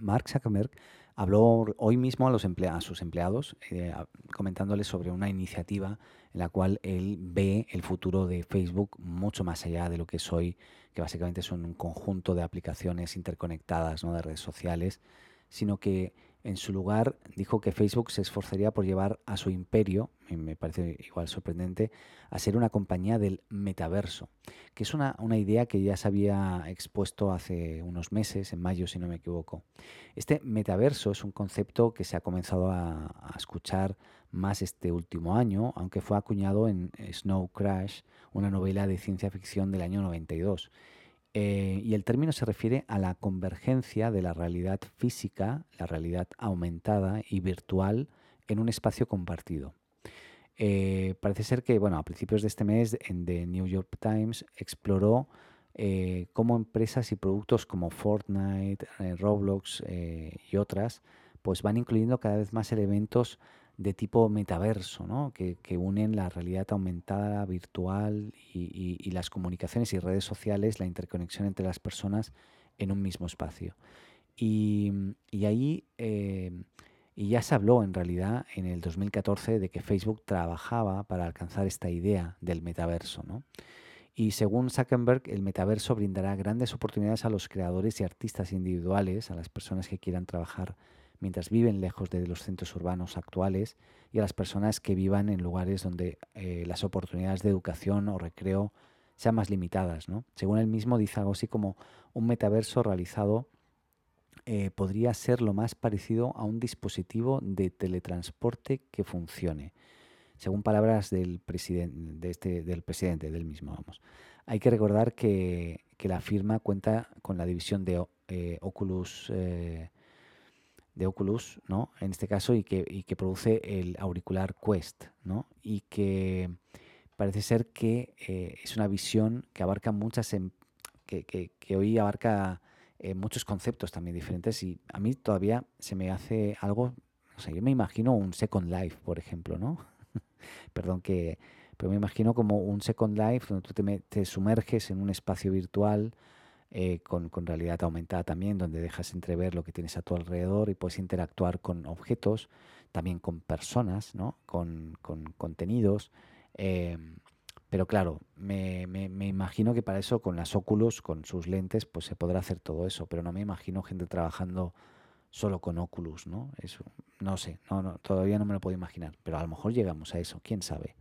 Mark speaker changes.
Speaker 1: Mark Zuckerberg habló hoy mismo a, los a sus empleados eh, comentándoles sobre una iniciativa en la cual él ve el futuro de Facebook mucho más allá de lo que es hoy, que básicamente son un conjunto de aplicaciones interconectadas, ¿no? de redes sociales, sino que en su lugar dijo que Facebook se esforzaría por llevar a su imperio, y me parece igual sorprendente, a ser una compañía del metaverso, que es una, idea que ya se había expuesto hace unos meses, en mayo si no me equivoco. Este metaverso es un concepto que se ha comenzado a, a escuchar más este último año, aunque fue acuñado en Snow Crash, una novela de ciencia ficción del año 92 eh, y el término se refiere a la convergencia de la realidad física, la realidad aumentada y virtual en un espacio compartido. Eh, parece ser que, bueno, a principios de este mes, en The New York Times exploró eh, cómo empresas y productos como Fortnite, Roblox y otras, pues van incluyendo cada vez más elementos de tipo metaverso, ¿no? que, unen la realidad aumentada, virtual y, las comunicaciones y redes sociales, la interconexión entre las personas en un mismo espacio. Y, ahí eh, y ya se habló en realidad en el 2014 de que Facebook trabajaba para alcanzar esta idea del metaverso. ¿no? Y según Zuckerberg, el metaverso brindará grandes oportunidades a los creadores y artistas individuales, a las personas que quieran trabajar mientras viven lejos de los centros urbanos actuales y a las personas que vivan en lugares donde eh, las oportunidades de educación o recreo sean más limitadas. Según él mismo dice algo así como un metaverso realizado eh, podría ser lo más parecido a un dispositivo de teletransporte que funcione, según palabras del, presidente de este, del presidente del mismo. Vamos. Hay que recordar que, la firma cuenta con la división de eh, Oculus de Oculus, ¿no? En este caso, y que, que produce el auricular Quest, ¿no? Y que parece ser que eh, es una visión que abarca muchas, em, que, hoy abarca eh, muchos conceptos también diferentes y a mí todavía se me hace algo, o sea, yo me imagino un Second Life, por ejemplo, ¿no? Perdón que, pero me imagino como un Second Life donde tú te sumerges en un espacio virtual, eh, con, realidad aumentada también, donde dejas entrever lo que tienes a tu alrededor y puedes interactuar con objetos, también con personas, ¿no? con, contenidos. Eh, pero claro, me, imagino que para eso con las óculos, con sus lentes, pues se podrá hacer todo eso, pero no me imagino gente trabajando solo con Oculus, ¿no? Eso, no sé, no, no, todavía no me lo puedo imaginar, pero a lo mejor llegamos a eso, quién sabe.